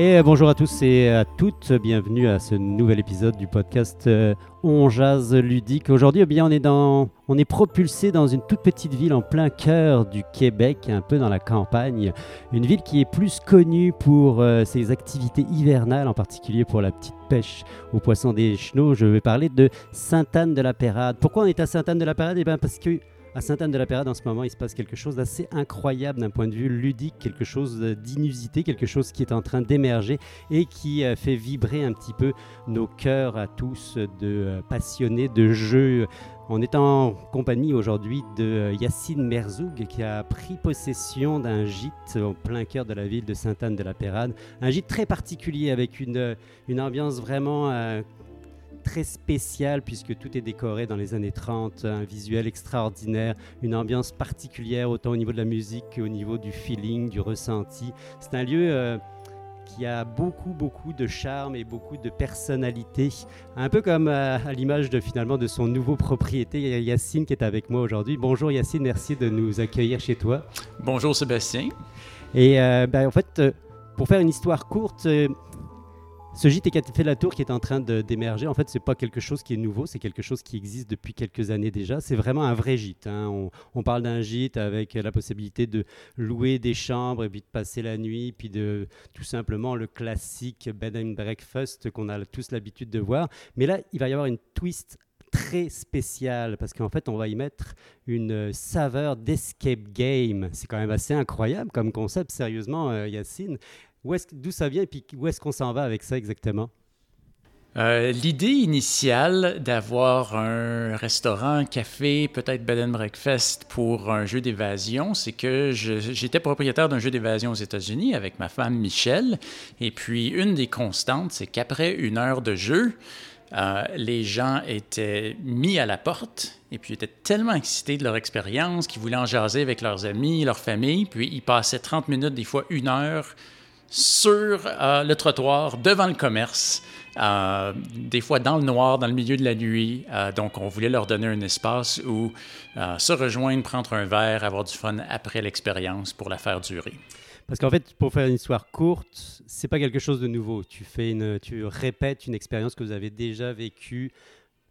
Et bonjour à tous et à toutes, bienvenue à ce nouvel épisode du podcast euh, On Jazz Ludique. Aujourd'hui, eh bien, on est, dans, on est propulsé dans une toute petite ville en plein cœur du Québec, un peu dans la campagne. Une ville qui est plus connue pour euh, ses activités hivernales, en particulier pour la petite pêche aux poissons des chenaux. Je vais parler de Sainte-Anne-de-la-Pérade. Pourquoi on est à Sainte-Anne-de-la-Pérade? Eh bien, parce que à Sainte-Anne-de-la-Pérade, en ce moment, il se passe quelque chose d'assez incroyable d'un point de vue ludique, quelque chose d'inusité, quelque chose qui est en train d'émerger et qui euh, fait vibrer un petit peu nos cœurs à tous de euh, passionnés de jeux. On est en compagnie aujourd'hui de euh, Yacine Merzoug qui a pris possession d'un gîte au plein cœur de la ville de Sainte-Anne-de-la-Pérade. Un gîte très particulier avec une, une ambiance vraiment très spécial puisque tout est décoré dans les années 30, un visuel extraordinaire, une ambiance particulière autant au niveau de la musique qu'au niveau du feeling, du ressenti. C'est un lieu euh, qui a beaucoup beaucoup de charme et beaucoup de personnalité, un peu comme euh, à l'image de finalement de son nouveau propriété Yacine qui est avec moi aujourd'hui. Bonjour Yacine, merci de nous accueillir chez toi. Bonjour Sébastien. Et euh, ben, en fait, pour faire une histoire courte, ce gîte a fait la tour qui est en train d'émerger, en fait, c'est pas quelque chose qui est nouveau, c'est quelque chose qui existe depuis quelques années déjà. C'est vraiment un vrai gîte. Hein. On, parle d'un gîte avec la possibilité de louer des chambres et puis de passer la nuit, puis de tout simplement le classique bed and breakfast qu'on a tous l'habitude de voir. Mais là, il va y avoir une twist très spéciale parce qu'en fait, on va y mettre une saveur d'escape game. C'est quand même assez incroyable comme concept, sérieusement, euh, Yacine. D'où ça vient et puis où est-ce qu'on s'en va avec ça exactement? Euh, l'idée initiale d'avoir un restaurant, un café, peut-être bed and breakfast pour un jeu d'évasion, c'est que j'étais propriétaire d'un jeu d'évasion aux États-Unis avec ma femme Michelle. Et puis, une des constantes, c'est qu'après une heure de jeu, euh, les gens étaient mis à la porte et puis étaient tellement excités de leur expérience qu'ils voulaient en jaser avec leurs amis, leur famille. Puis ils passaient 30 minutes, des fois une heure sur euh, le trottoir devant le commerce, euh, des fois dans le noir, dans le milieu de la nuit. Euh, donc, on voulait leur donner un espace où se rejoindre, prendre un verre, avoir du fun après l'expérience pour la faire durer. Parce qu'en fait, pour faire une histoire courte, c'est pas quelque chose de nouveau. Tu fais une, tu répètes une expérience que vous avez déjà vécue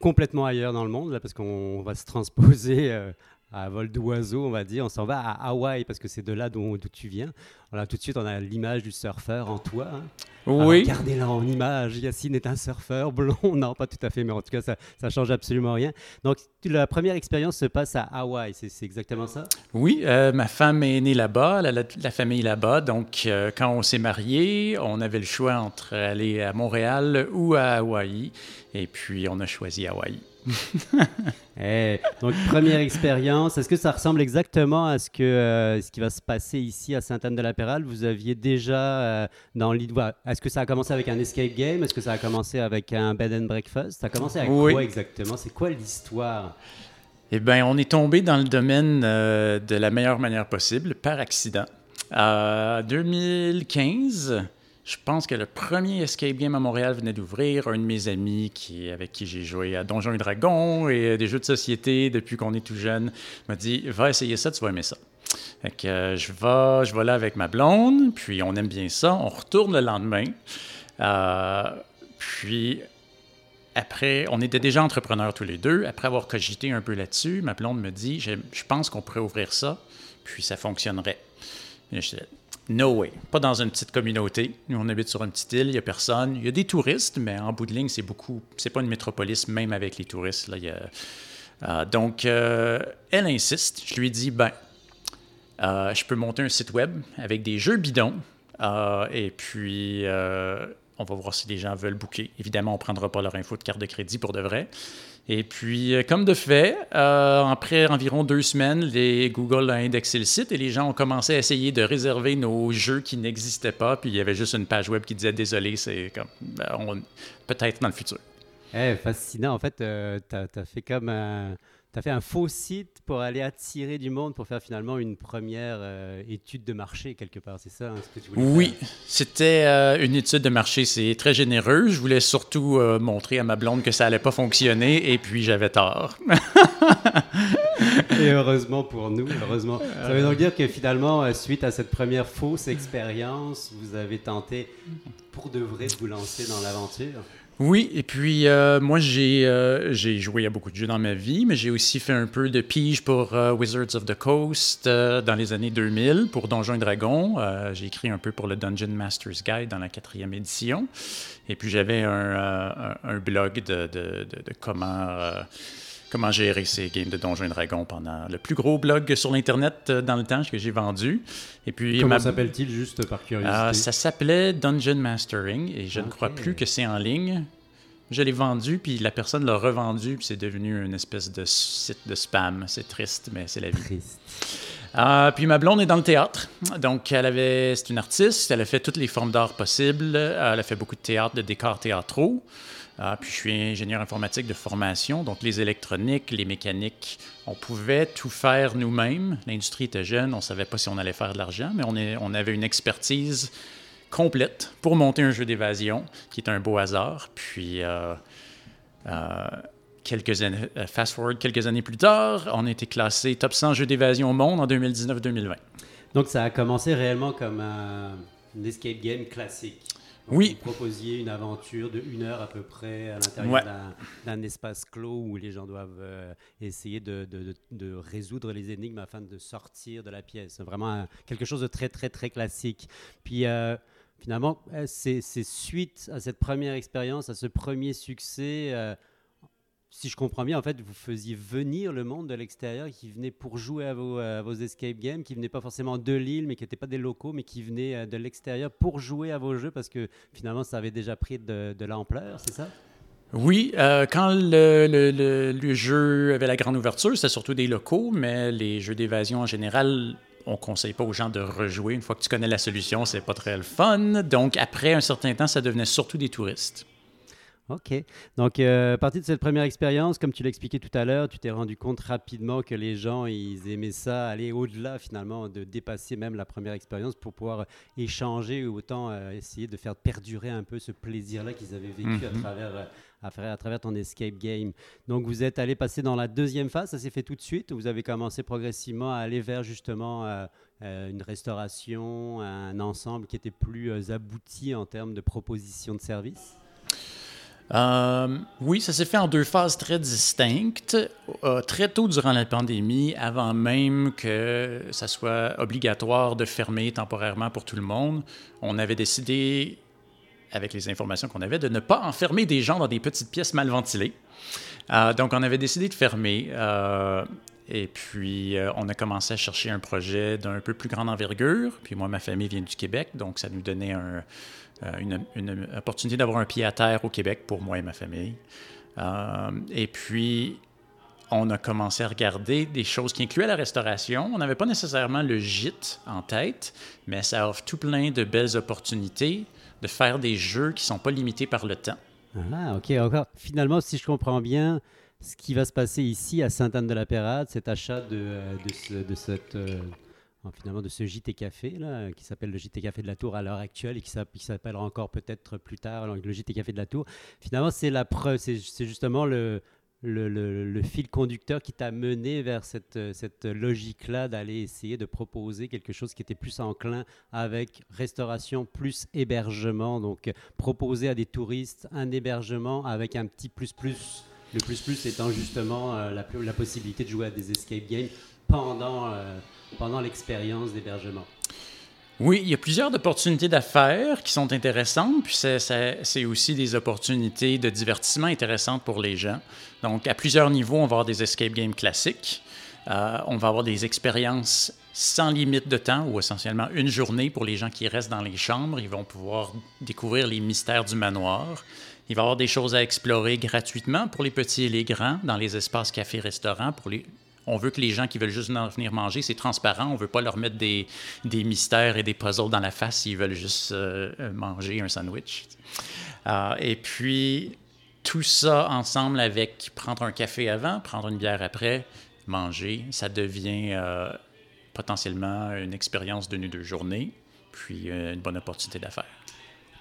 complètement ailleurs dans le monde, là, parce qu'on va se transposer à vol d'oiseau, on va dire. On s'en va à Hawaï parce que c'est de là d'où tu viens. Voilà, tout de suite, on a l'image du surfeur en toi. Hein. Oui. Regardez-la en image. Yacine est un surfeur blond. Non, pas tout à fait, mais en tout cas, ça, ça change absolument rien. Donc, la première expérience se passe à Hawaï. C'est exactement ça? Oui, euh, ma femme est née là-bas, la, la, famille là-bas. Donc, euh, quand on s'est mariés, on avait le choix entre aller à Montréal ou à Hawaï. Et puis, on a choisi Hawaï. Eh, donc, première expérience. Est-ce que ça ressemble exactement à ce, que, euh, ce qui va se passer ici à Sainte-Anne-de-la-Pérale? Vous aviez déjà euh, dans l'idée. Est-ce que ça a commencé avec un escape game? Est-ce que ça a commencé avec un bed and breakfast? Ça a commencé avec quoi exactement? C'est quoi l'histoire? Eh bien, on est tombé dans le domaine euh, de la meilleure manière possible, par accident. En 2015, je pense que le premier escape game à Montréal venait d'ouvrir. Un de mes amis avec qui j'ai joué à Donjons et Dragons et des jeux de société depuis qu'on est tout jeune m'a dit Va essayer ça, tu vas aimer ça. Fait que euh, je, vais, je vais là avec ma blonde, puis on aime bien ça. On retourne le lendemain. Euh, puis après, on était déjà entrepreneurs tous les deux. Après avoir cogité un peu là-dessus, ma blonde me dit Je, pense qu'on pourrait ouvrir ça, puis ça fonctionnerait. No way. Pas dans une petite communauté. Nous, on habite sur une petite île, il n'y a personne. Il y a des touristes, mais en bout de ligne, c'est beaucoup. C'est pas une métropolis, même avec les touristes. Là, euh, donc, euh, elle insiste. Je lui dis ben, euh, je peux monter un site web avec des jeux bidons. et puis, on va voir si les gens veulent booker. Évidemment, on ne prendra pas leur info de carte de crédit pour de vrai. Et puis, euh, comme de fait, euh, après environ deux semaines, les Google a indexé le site et les gens ont commencé à essayer de réserver nos jeux qui n'existaient pas. Puis il y avait juste une page web qui disait désolé, c'est comme ben, peut-être dans le futur. Eh, fascinant. En fait, euh, tu as, fait comme tu as fait un faux site pour aller attirer du monde pour faire finalement une première euh, étude de marché quelque part, c'est ça hein, ce que tu voulais Oui, c'était euh, une étude de marché, c'est très généreux. Je voulais surtout euh, montrer à ma blonde que ça allait pas fonctionner et puis j'avais tort. Et heureusement pour nous, heureusement. Ça veut donc dire que finalement, suite à cette première fausse expérience, vous avez tenté pour de vrai de vous lancer dans l'aventure? Oui, et puis euh, moi, j'ai euh, j'ai joué à beaucoup de jeux dans ma vie, mais j'ai aussi fait un peu de pige pour euh, Wizards of the Coast dans les années 2000 pour Donjons et Dragons. j'ai écrit un peu pour le Dungeon Master's Guide dans la quatrième édition. Et puis j'avais un, blog de comment comment gérer ces games de Donjons et Dragons pendant le plus gros blog sur l'Internet euh, dans le temps que j'ai vendu. Et puis, comment s'appelle-t-il, juste par curiosité? Euh, ça s'appelait Dungeon Mastering et je ne crois plus que c'est en ligne. Je l'ai vendu, puis la personne l'a revendu, puis c'est devenu une espèce de site de spam. C'est triste, mais c'est la vie. Triste. Euh, puis ma blonde est dans le théâtre. Donc, elle avait, c'est une artiste. Elle a fait toutes les formes d'art possibles. Elle a fait beaucoup de théâtre, de décors théâtraux. Ah, puis je suis ingénieur informatique de formation, donc les électroniques, les mécaniques, on pouvait tout faire nous-mêmes. L'industrie était jeune, on ne savait pas si on allait faire de l'argent, mais on, avait une expertise complète pour monter un jeu d'évasion, qui est un beau hasard. Puis, euh, euh, quelques années, euh, fast forward quelques années plus tard, on a été classé top 100 jeux d'évasion au monde en 2019-2020. Donc ça a commencé réellement comme un escape game classique oui. Vous proposiez une aventure de une heure à peu près à l'intérieur d'un espace clos où les gens doivent euh, essayer de, de, de, résoudre les énigmes afin de sortir de la pièce. Vraiment quelque chose de très, très, très classique. Puis. Euh, finalement, euh, c'est suite à cette première expérience, à ce premier succès, si je comprends bien, en fait, vous faisiez venir le monde de l'extérieur qui venait pour jouer à vos, escape games, qui venait pas forcément de l'île, mais qui n'étaient pas des locaux, mais qui venaient euh, de l'extérieur pour jouer à vos jeux parce que finalement, ça avait déjà pris de, l'ampleur, c'est ça? Oui, euh, quand le, jeu avait la grande ouverture, c'était surtout des locaux, mais les jeux d'évasion en général, on conseille pas aux gens de rejouer. Une fois que tu connais la solution, c'est pas très le fun. Donc, après un certain temps, ça devenait surtout des touristes. Ok. Donc, euh, à partir de cette première expérience, comme tu l'expliquais tout à l'heure, tu t'es rendu compte rapidement que les gens, ils aimaient ça, aller au-delà finalement, de dépasser même la première expérience pour pouvoir échanger ou autant euh, essayer de faire perdurer un peu ce plaisir-là qu'ils avaient vécu à, mhm. travers, euh, à, travers ton escape game. Donc, vous êtes allé passer dans la deuxième phase, ça s'est fait tout de suite ou vous avez commencé progressivement à aller vers justement une restauration, un ensemble qui était plus abouti en termes de propositions de services? Euh, oui, ça s'est fait en deux phases très distinctes. Euh, très tôt durant la pandémie, avant même que ça soit obligatoire de fermer temporairement pour tout le monde, on avait décidé, avec les informations qu'on avait, de ne pas enfermer des gens dans des petites pièces mal ventilées. Euh, donc, on avait décidé de fermer. et puis, on a commencé à chercher un projet d'un peu plus grande envergure. Puis moi, ma famille vient du Québec, donc ça nous donnait un, euh, une, opportunité d'avoir un pied à terre au Québec pour moi et ma famille. Euh, et puis, on a commencé à regarder des choses qui incluaient la restauration. On n'avait pas nécessairement le gîte en tête, mais ça offre tout plein de belles opportunités de faire des jeux qui ne sont pas limités par le temps. Ah, OK. Encore. Finalement, si je comprends bien, ce qui va se passer ici à Sainte-Anne-de-la-Pérade, cet achat de, euh, de, de cette finalement de ce JT Café, là, qui s'appelle le JT Café de la Tour à l'heure actuelle et qui s'appellera encore peut-être plus tard le JT Café de la Tour. Finalement, c'est la preuve, c'est justement le, fil conducteur qui t'a mené vers cette, cette logique-là d'aller essayer de proposer quelque chose qui était plus enclin avec restauration plus hébergement. Donc, proposer à des touristes un hébergement avec un petit plus plus. Le plus plus étant justement euh, la, la, possibilité de jouer à des escape games pendant. Euh, pendant l'expérience d'hébergement? Oui, il y a plusieurs opportunités d'affaires qui sont intéressantes, puis c'est aussi des opportunités de divertissement intéressantes pour les gens. Donc, à plusieurs niveaux, on va avoir des escape games classiques, euh, on va avoir des expériences sans limite de temps, ou essentiellement une journée pour les gens qui restent dans les chambres. Ils vont pouvoir découvrir les mystères du manoir. Il va y avoir des choses à explorer gratuitement pour les petits et les grands dans les espaces cafés-restaurants, pour les, on veut que les gens qui veulent juste venir manger, c'est transparent. On veut pas leur mettre des, mystères et des puzzles dans la face s'ils veulent juste euh, manger un sandwich. Euh, et puis, tout ça ensemble avec prendre un café avant, prendre une bière après, manger, ça devient euh, potentiellement une expérience d'une ou deux journées, puis une bonne opportunité d'affaires.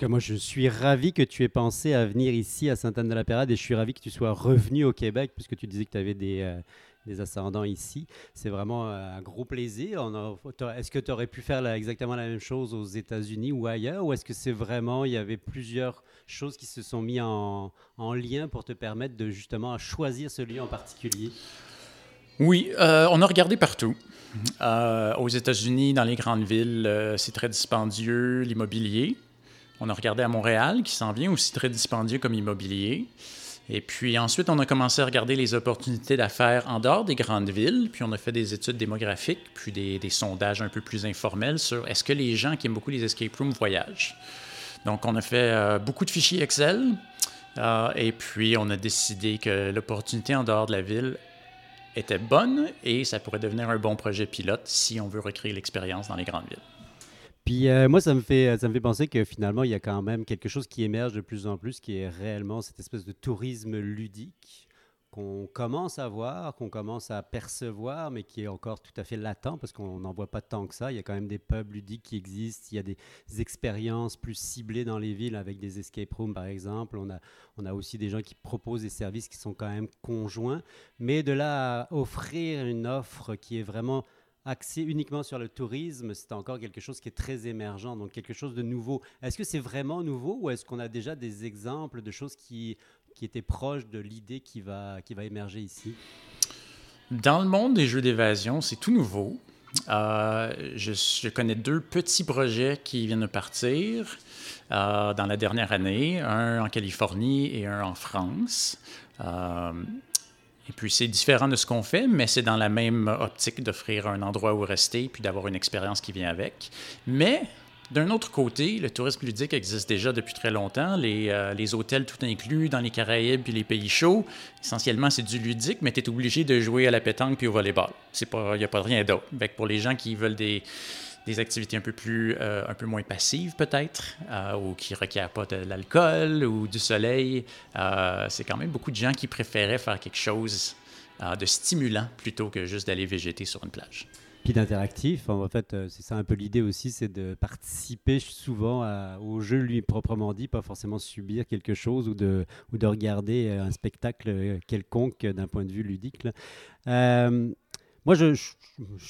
Moi, je suis ravi que tu aies pensé à venir ici à Sainte-Anne-de-la-Pérade et je suis ravi que tu sois revenu au Québec puisque tu disais que tu avais des, des ascendants ici. C'est vraiment un gros plaisir. Est-ce que tu aurais pu faire exactement la même chose aux États-Unis ou ailleurs, ou est-ce que c'est vraiment, il y avait plusieurs choses qui se sont mises en, en lien pour te permettre de justement choisir ce lieu en particulier? Oui, euh, on a regardé partout. Euh, aux États-Unis, dans les grandes villes, euh, c'est très dispendieux, l'immobilier. On a regardé à Montréal, qui s'en vient aussi très dispendieux comme immobilier. Et puis ensuite, on a commencé à regarder les opportunités d'affaires en dehors des grandes villes. Puis on a fait des études démographiques, puis des, sondages un peu plus informels sur est-ce que les gens qui aiment beaucoup les escape rooms voyagent. Donc on a fait beaucoup de fichiers Excel. et puis on a décidé que l'opportunité en dehors de la ville était bonne et ça pourrait devenir un bon projet pilote si on veut recréer l'expérience dans les grandes villes. Puis euh, moi, ça me, fait, ça me fait penser que finalement, il y a quand même quelque chose qui émerge de plus en plus, qui est réellement cette espèce de tourisme ludique qu'on commence à voir, qu'on commence à percevoir, mais qui est encore tout à fait latent parce qu'on n'en voit pas tant que ça. Il y a quand même des pubs ludiques qui existent, il y a des expériences plus ciblées dans les villes avec des escape rooms par exemple. On a, on a aussi des gens qui proposent des services qui sont quand même conjoints, mais de là à offrir une offre qui est vraiment axée uniquement sur le tourisme, c'est encore quelque chose qui est très émergent, donc quelque chose de nouveau. Est-ce que c'est vraiment nouveau ou est-ce qu'on a déjà des exemples de choses qui qui était proche de l'idée qui va, qui va émerger ici? Dans le monde des jeux d'évasion, c'est tout nouveau. Euh, je, connais deux petits projets qui viennent de partir euh, dans la dernière année, un en Californie et un en France. Euh, et puis c'est différent de ce qu'on fait, mais c'est dans la même optique d'offrir un endroit où rester puis d'avoir une expérience qui vient avec. Mais d'un autre côté, le tourisme ludique existe déjà depuis très longtemps. Les, euh, les hôtels tout inclus dans les Caraïbes puis les pays chauds, essentiellement, c'est du ludique, mais tu es obligé de jouer à la pétanque puis au volleyball. Il n'y a pas rien d'autre. Pour les gens qui veulent des, des activités un peu, plus, euh, un peu moins passives peut-être, euh, ou qui ne requièrent pas de l'alcool ou du soleil, c'est quand même beaucoup de gens qui préféraient faire quelque chose de stimulant plutôt que juste d'aller végéter sur une plage d'interactif. En fait, euh, c'est ça un peu l'idée aussi, c'est de participer souvent au jeu lui proprement dit, pas forcément subir quelque chose ou de, ou de regarder euh, un spectacle euh, quelconque d'un point de vue ludique. Moi, je,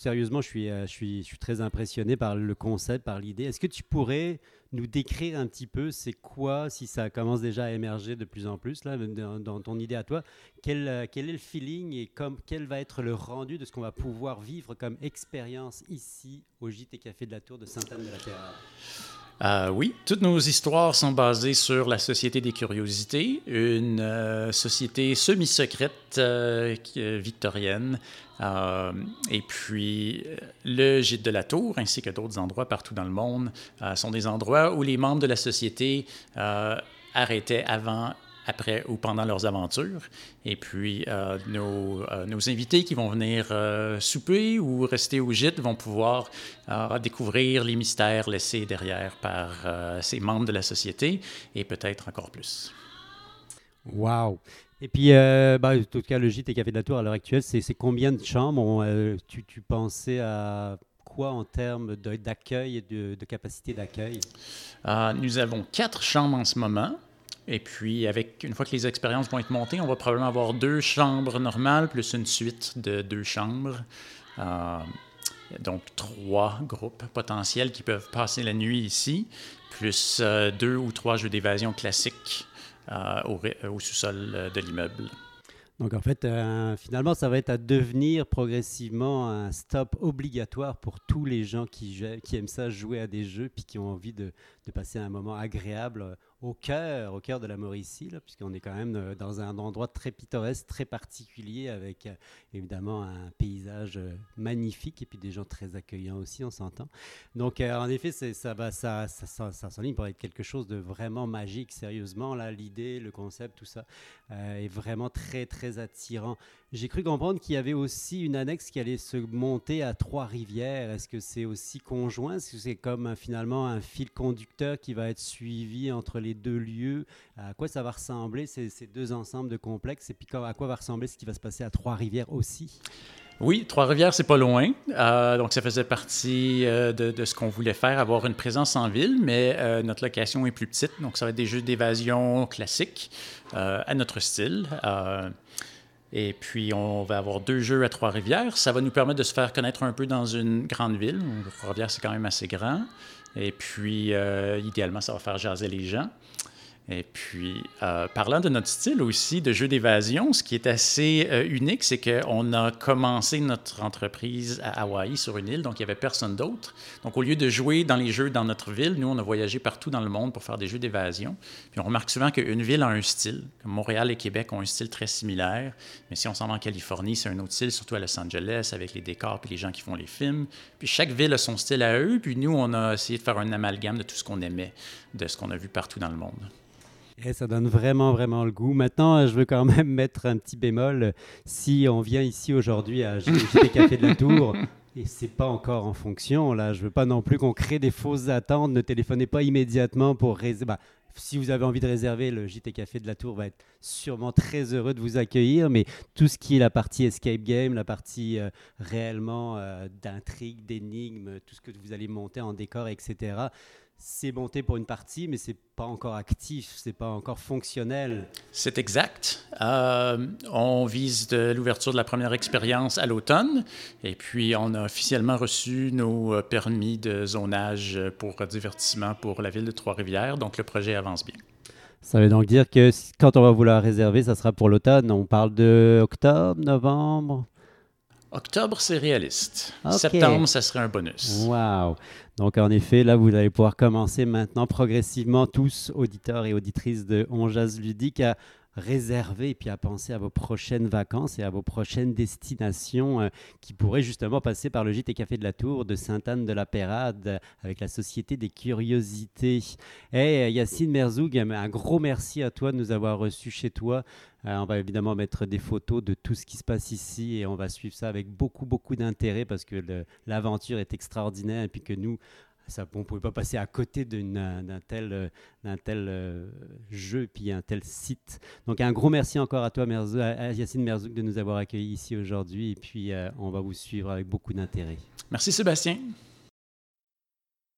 sérieusement, je suis, je, suis, je suis très impressionné par le concept, par l'idée. Est-ce que tu pourrais nous décrire un petit peu c'est quoi, si ça commence déjà à émerger de plus en plus là, dans, ton idée à toi, quel, euh, quel, est le feeling et comme, quel va être le rendu de ce qu'on va pouvoir vivre comme expérience ici au JT Café de la Tour de Sainte-Anne-de-la-Terre euh, oui, toutes nos histoires sont basées sur la Société des Curiosités, une euh, société semi-secrète euh, victorienne. et puis, le Gîte de la Tour, ainsi que d'autres endroits partout dans le monde, sont des endroits où les membres de la société arrêtaient avant après ou pendant leurs aventures. Et puis, euh, nos, euh, nos, invités qui vont venir euh, souper ou rester au gîte vont pouvoir découvrir les mystères laissés derrière par ces membres de la société et peut-être encore plus. Wow! Et puis, bah, en tout cas, le gîte et Café de la Tour à l'heure actuelle, c'est combien de chambres? Tu, tu, pensais à quoi en termes d'accueil et de, de capacité d'accueil? nous avons quatre chambres en ce moment. Et puis, avec une fois que les expériences vont être montées, on va probablement avoir deux chambres normales plus une suite de deux chambres. Euh, donc, trois groupes potentiels qui peuvent passer la nuit ici, plus euh, deux ou trois jeux d'évasion classiques euh, au, sous-sol de l'immeuble. Donc en fait, finalement, ça va être à devenir progressivement un stop obligatoire pour tous les gens qui, aiment ça, jouer à des jeux, puis qui ont envie de passer un moment agréable au cœur, au cœur de la Mauricie, puisqu'on est quand même euh, dans un endroit très pittoresque, très particulier, avec euh, évidemment un paysage euh, magnifique et puis des gens très accueillants aussi, on s'entend. Donc en effet, ça va, ça, ça, ça, ça pour être quelque chose de vraiment magique, sérieusement. Là, l'idée, le concept, tout ça est vraiment très très attirant. J'ai cru comprendre qu'il y avait aussi une annexe qui allait se monter à Trois-Rivières. Est-ce que c'est aussi conjoint? Est-ce que c'est comme finalement un fil conducteur qui va être suivi entre les deux lieux? À quoi ça va ressembler ces, deux ensembles de complexes? Et puis à quoi va ressembler ce qui va se passer à Trois-Rivières aussi? Oui, Trois-Rivières, c'est pas loin. Euh, donc, ça faisait partie euh, de, ce qu'on voulait faire, avoir une présence en ville, mais euh, notre location est plus petite. Donc, ça va être des jeux d'évasion classiques à notre style. Et puis, on va avoir deux jeux à Trois-Rivières. Ça va nous permettre de se faire connaître un peu dans une grande ville. Trois-Rivières, c'est quand même assez grand. Et puis, euh, idéalement, ça va faire jaser les gens. Et puis, euh, parlant de notre style aussi de jeu d'évasion, ce qui est assez euh, unique, c'est qu'on a commencé notre entreprise à Hawaï sur une île, donc il n'y avait personne d'autre. Donc, au lieu de jouer dans les jeux dans notre ville, nous, on a voyagé partout dans le monde pour faire des jeux d'évasion. Puis, on remarque souvent qu'une ville a un style. Comme Montréal et Québec ont un style très similaire. Mais si on s'en va en Californie, c'est un autre style, surtout à Los Angeles, avec les décors et les gens qui font les films. Puis, chaque ville a son style à eux. Puis, nous, on a essayé de faire un amalgame de tout ce qu'on aimait, de ce qu'on a vu partout dans le monde. Et ça donne vraiment, vraiment le goût. Maintenant, je veux quand même mettre un petit bémol. Si on vient ici aujourd'hui à JT Café de la Tour, et c'est pas encore en fonction, là, je veux pas non plus qu'on crée des fausses attentes. Ne téléphonez pas immédiatement pour réserver. Bah, si vous avez envie de réserver, le JT Café de la Tour va être sûrement très heureux de vous accueillir. Mais tout ce qui est la partie escape game, la partie euh, réellement euh, d'intrigue, d'énigmes, tout ce que vous allez monter en décor, etc., c'est monté pour une partie, mais c'est pas encore actif, c'est pas encore fonctionnel. C'est exact. Euh, on vise l'ouverture de la première expérience à l'automne, et puis on a officiellement reçu nos permis de zonage pour divertissement pour la ville de Trois-Rivières, donc le projet avance bien. Ça veut donc dire que quand on va vouloir réserver, ça sera pour l'automne. On parle de octobre, novembre. Octobre, c'est réaliste. Septembre, ça serait un bonus. Wow. Donc, en effet, là, vous allez pouvoir commencer maintenant progressivement, tous auditeurs et auditrices de On Ludique, à réserver et puis à penser à vos prochaines vacances et à vos prochaines destinations euh, qui pourraient justement passer par le gîte café de la Tour de Sainte-Anne de la Pérade euh, avec la Société des Curiosités. Et eh, Yacine Merzoug, un gros merci à toi de nous avoir reçus chez toi. Euh, on va évidemment mettre des photos de tout ce qui se passe ici et on va suivre ça avec beaucoup, beaucoup d'intérêt parce que l'aventure est extraordinaire et puis que nous, on ne pouvait pas passer à côté d'un tel, tel euh, jeu puis un tel site. Donc un gros merci encore à toi, Yacine Merzouk, de nous avoir accueillis ici aujourd'hui et puis euh, on va vous suivre avec beaucoup d'intérêt. Merci Sébastien.